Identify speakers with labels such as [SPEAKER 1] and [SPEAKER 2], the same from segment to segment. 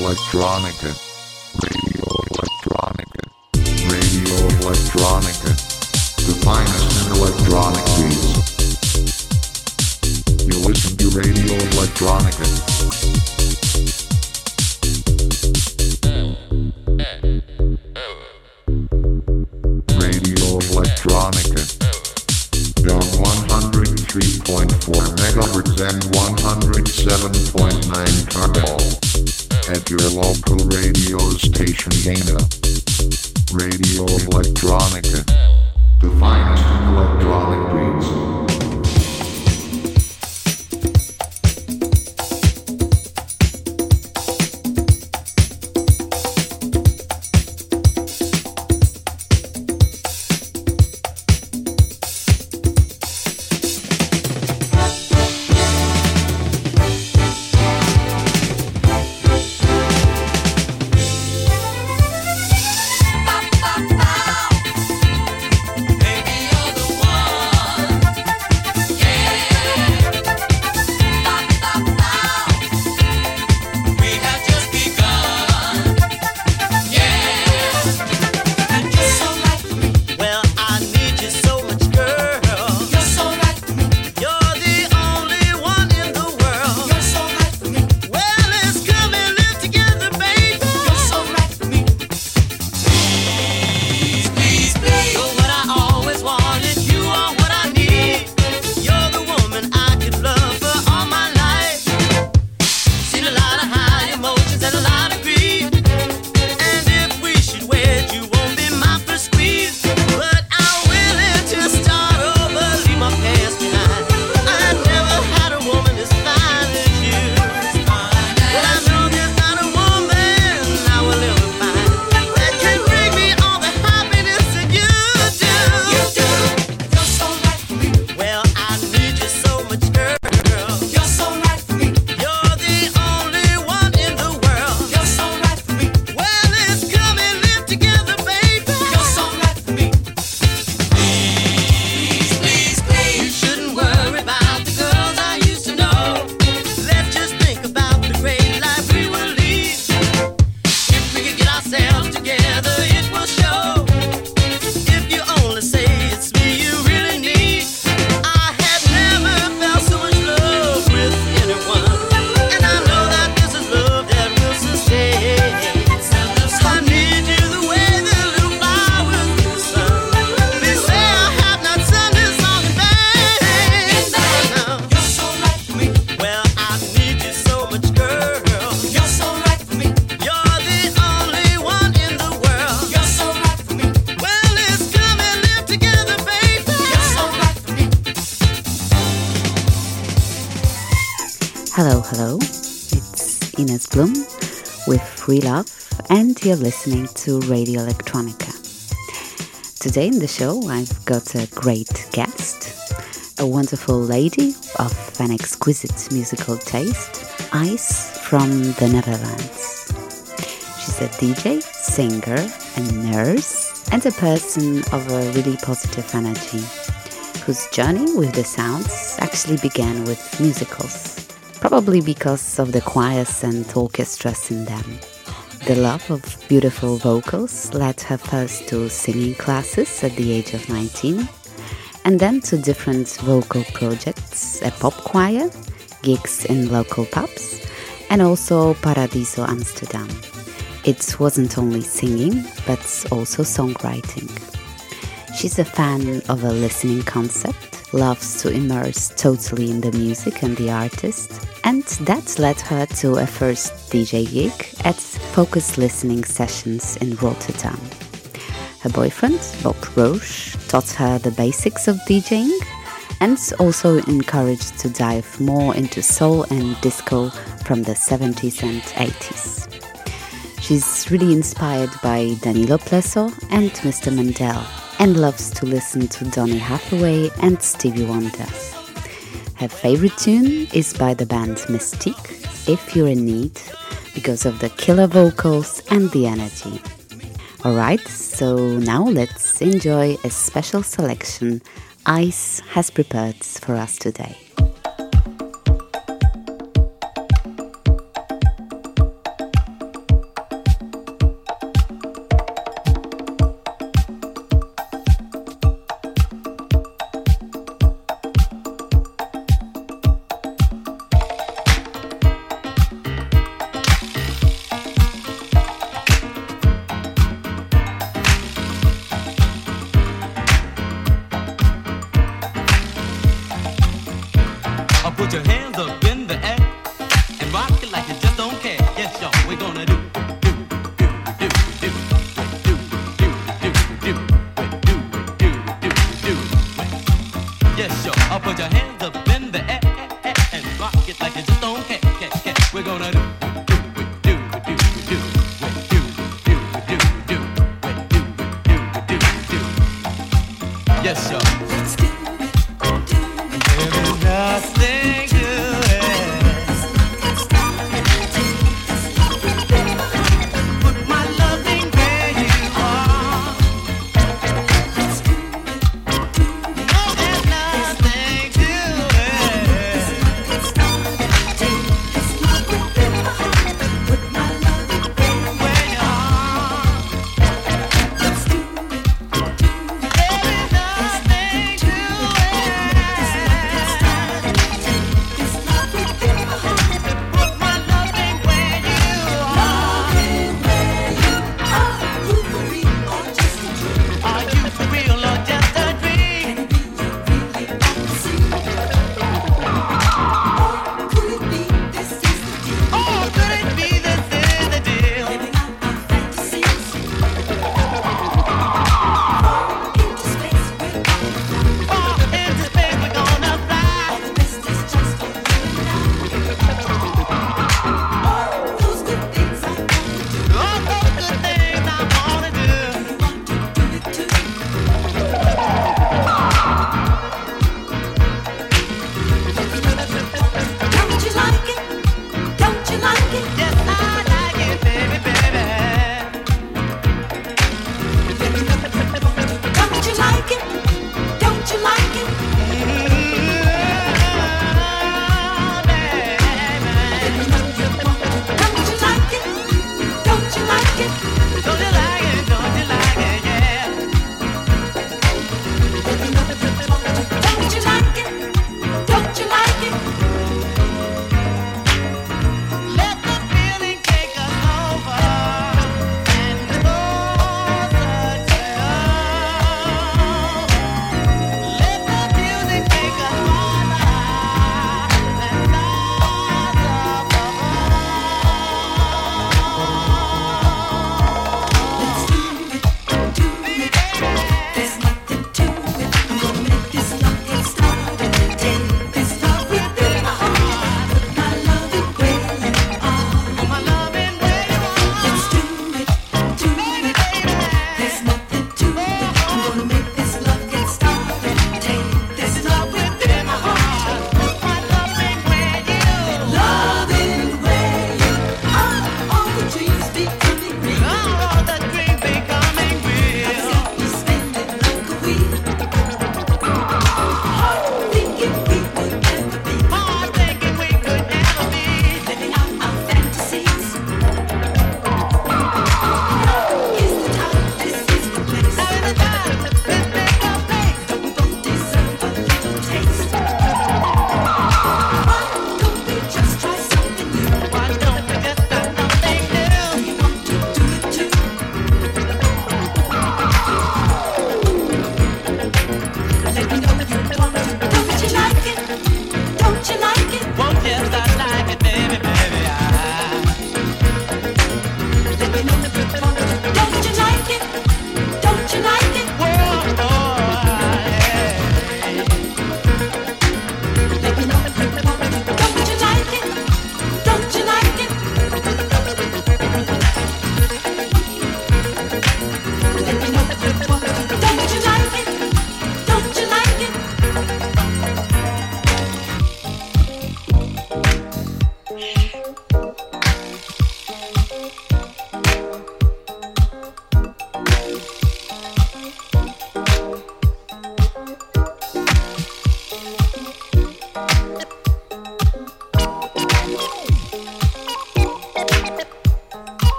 [SPEAKER 1] Electronica. Radio Electronica. Radio Electronica. The finest in electronic beats. You listen to Radio Electronica.
[SPEAKER 2] Listening to Radio Electronica. Today in the show, I've got a great guest, a wonderful lady of an exquisite musical taste, Ays from the Netherlands. She's a DJ, singer, a nurse, and a person of a really positive energy, whose journey with the sounds actually began with musicals probably because of the choirs and orchestras in them. The love of beautiful vocals led her first to singing classes at the age of 19, and then to different vocal projects, a pop choir, gigs in local pubs, and also Paradiso Amsterdam. It wasn't only singing, but also songwriting. She's a fan of a listening concept, loves to immerse totally in the music and the artist, and that led her to a first DJ gig at Focus Listening Sessions in Rotterdam. Her boyfriend, Bob Roche, taught her the basics of DJing and also encouraged to dive more into soul and disco from the 70s and 80s. She's really inspired by Danilo Plessow and Mr. Mandel and loves to listen to Donny Hathaway and Stevie Wonder. Her favorite tune is by the band Mystique, If You're in Need, because of the killer vocals and the energy. Alright, so now let's enjoy a special selection Ays has prepared for us today.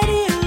[SPEAKER 3] Gave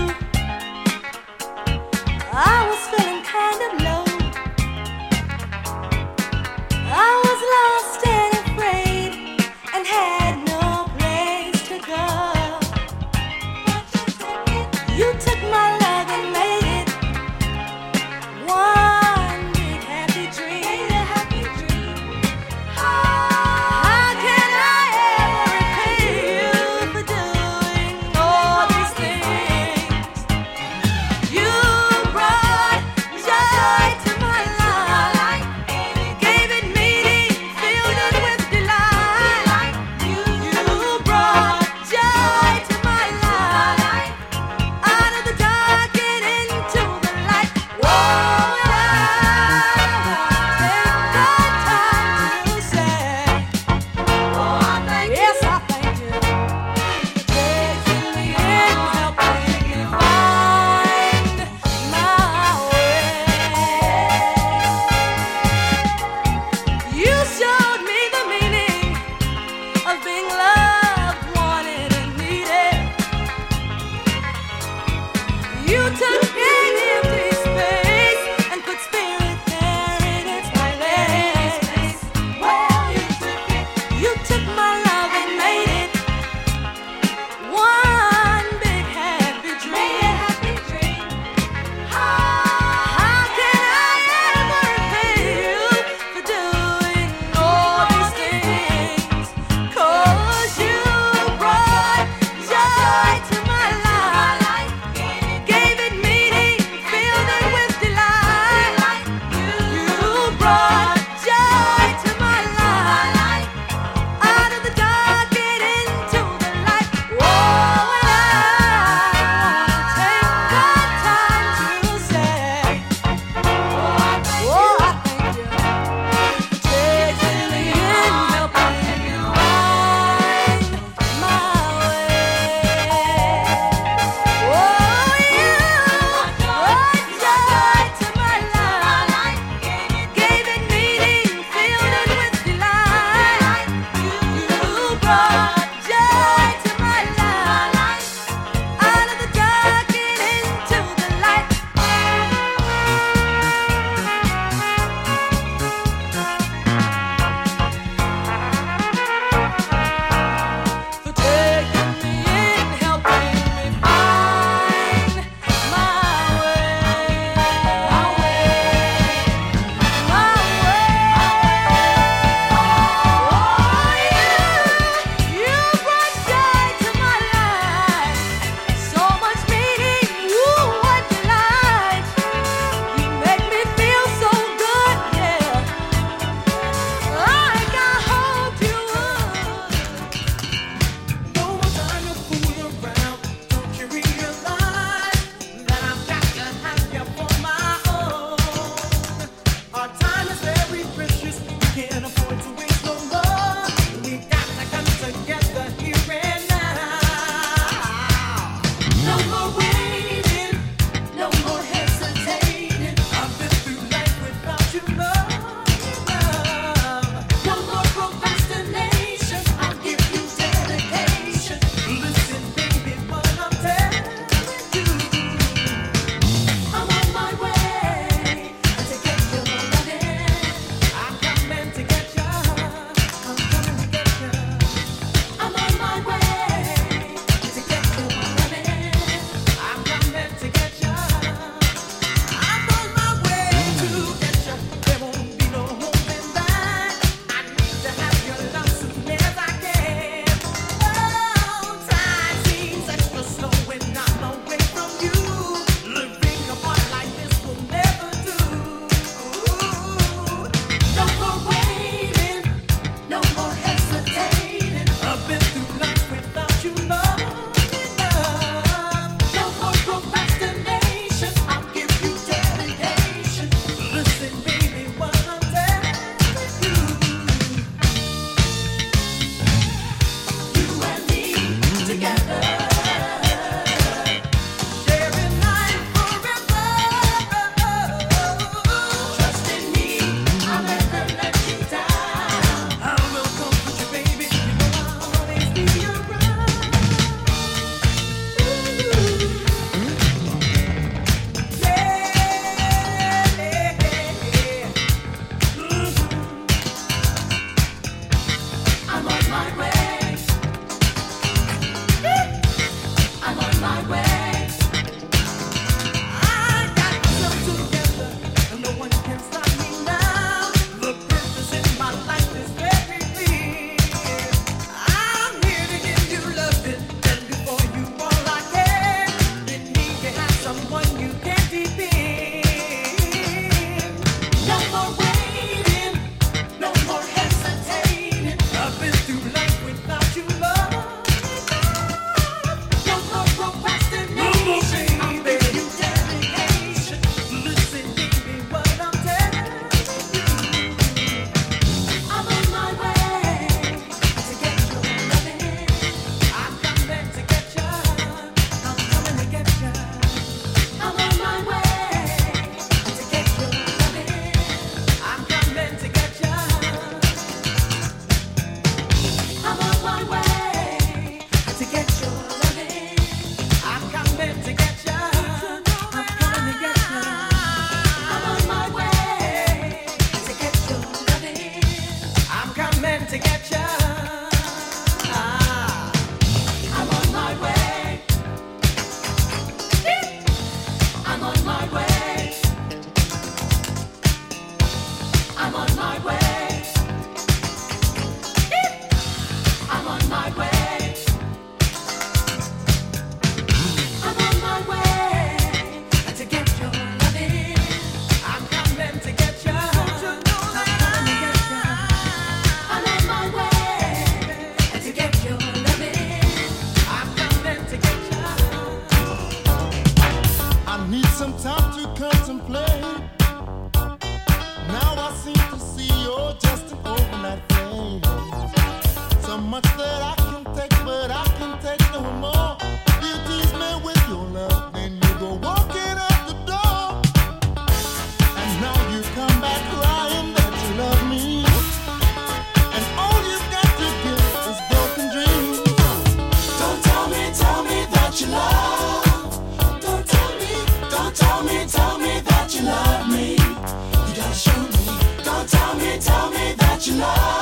[SPEAKER 4] love.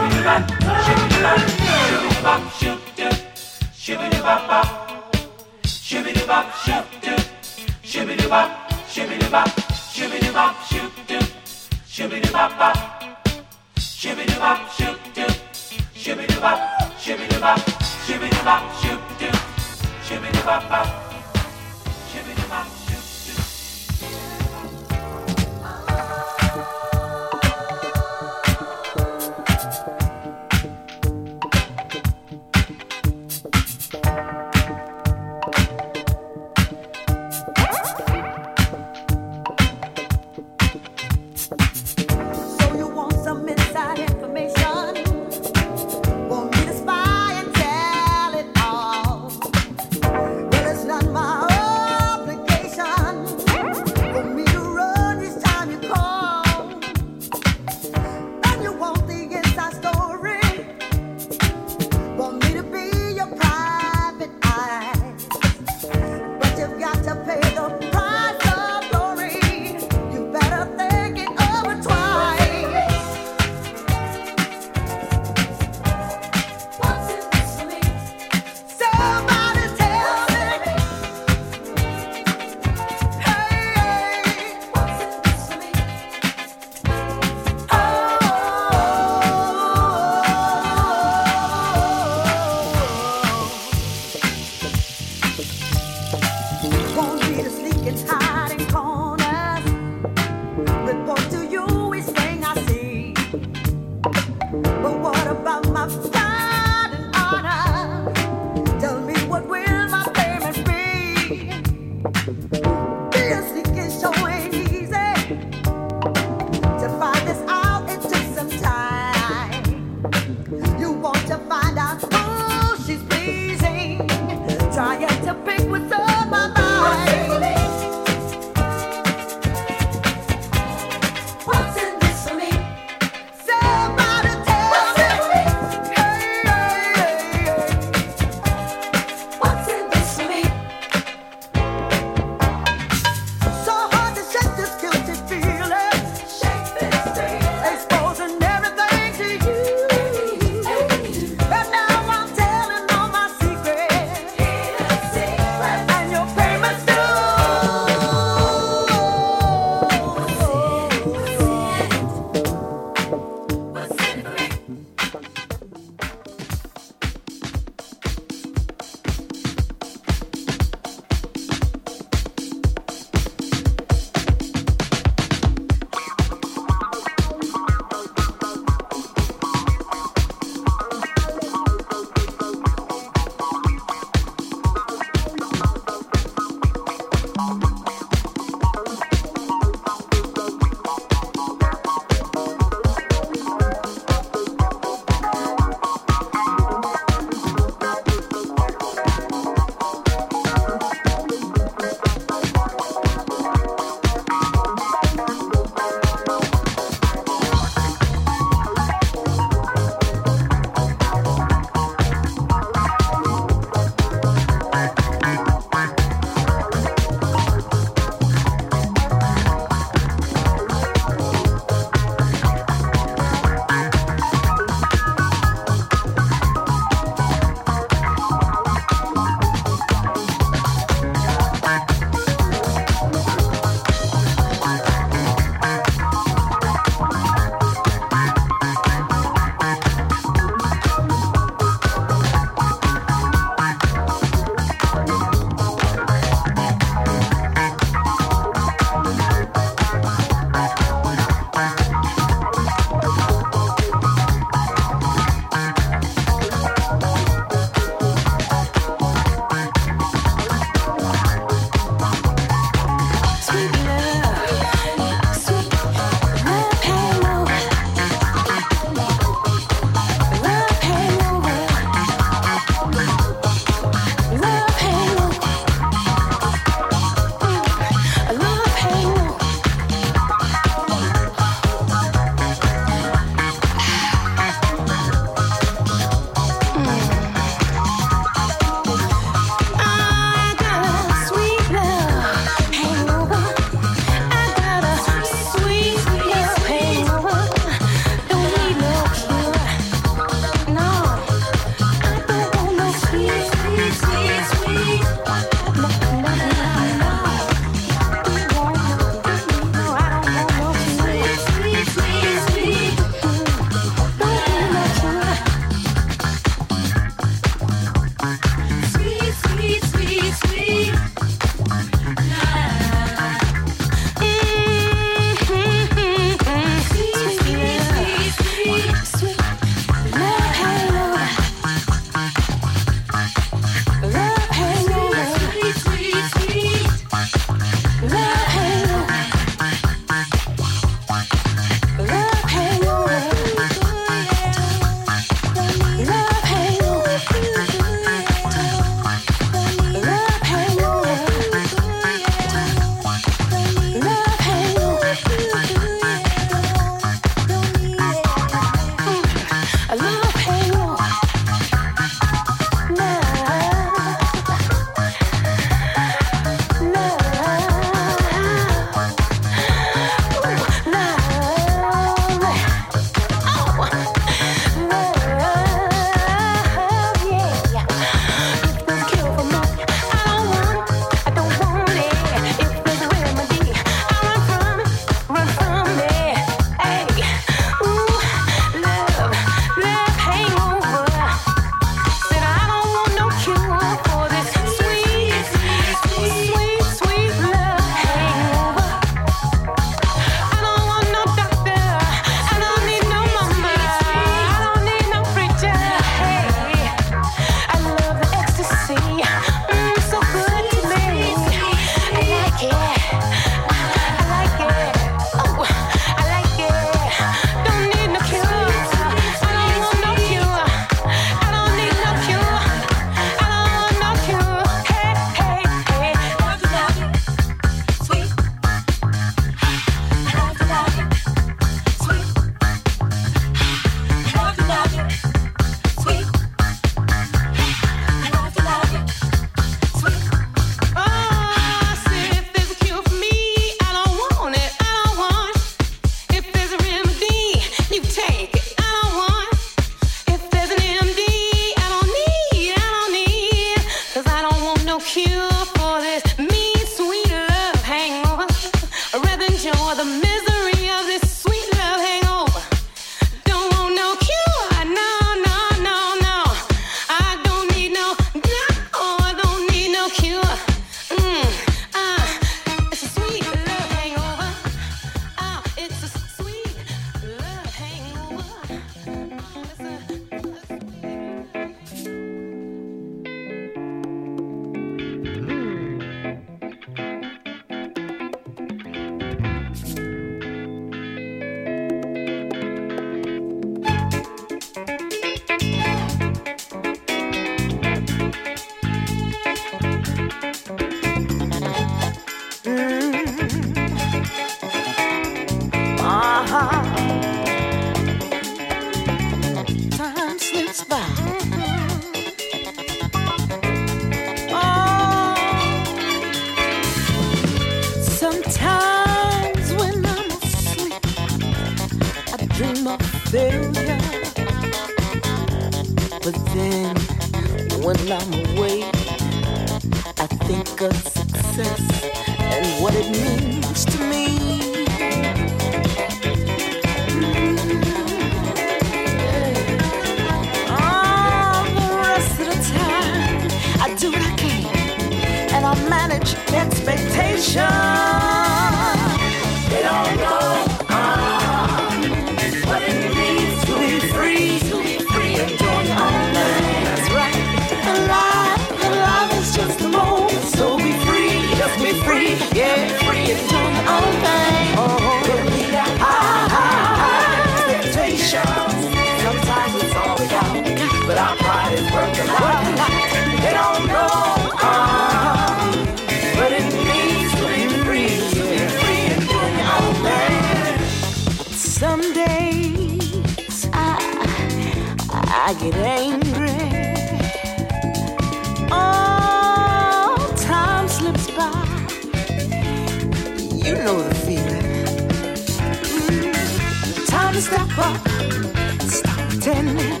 [SPEAKER 4] Stop pretending,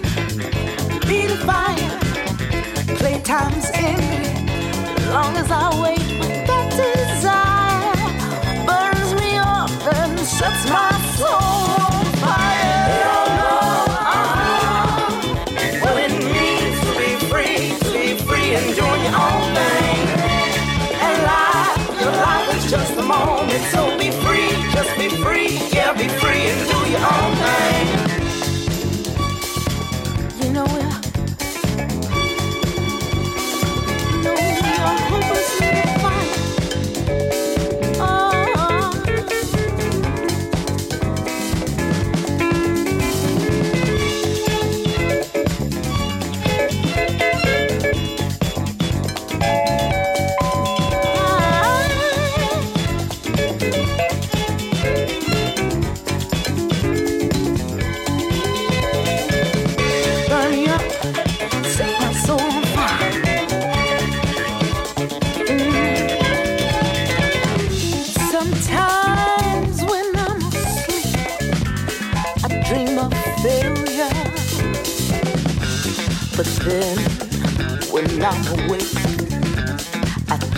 [SPEAKER 4] be the fire. Playtime's. Long as I wait that desire, burns me up and sets my soul on fire. It means to be free, to be free and your own thing. And life, your life is just a moment, so be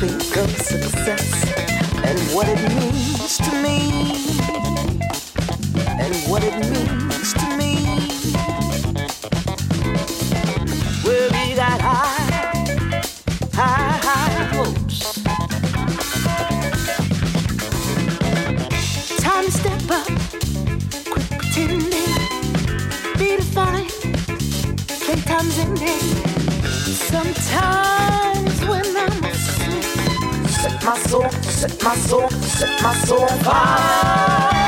[SPEAKER 4] think of success and what it means to me. And what it means to me. Well, we got high, high, high hopes. Time to step up, quit pretending, be defined. Playtime's ending. Sometimes my soul, set my soul, set my soul fire.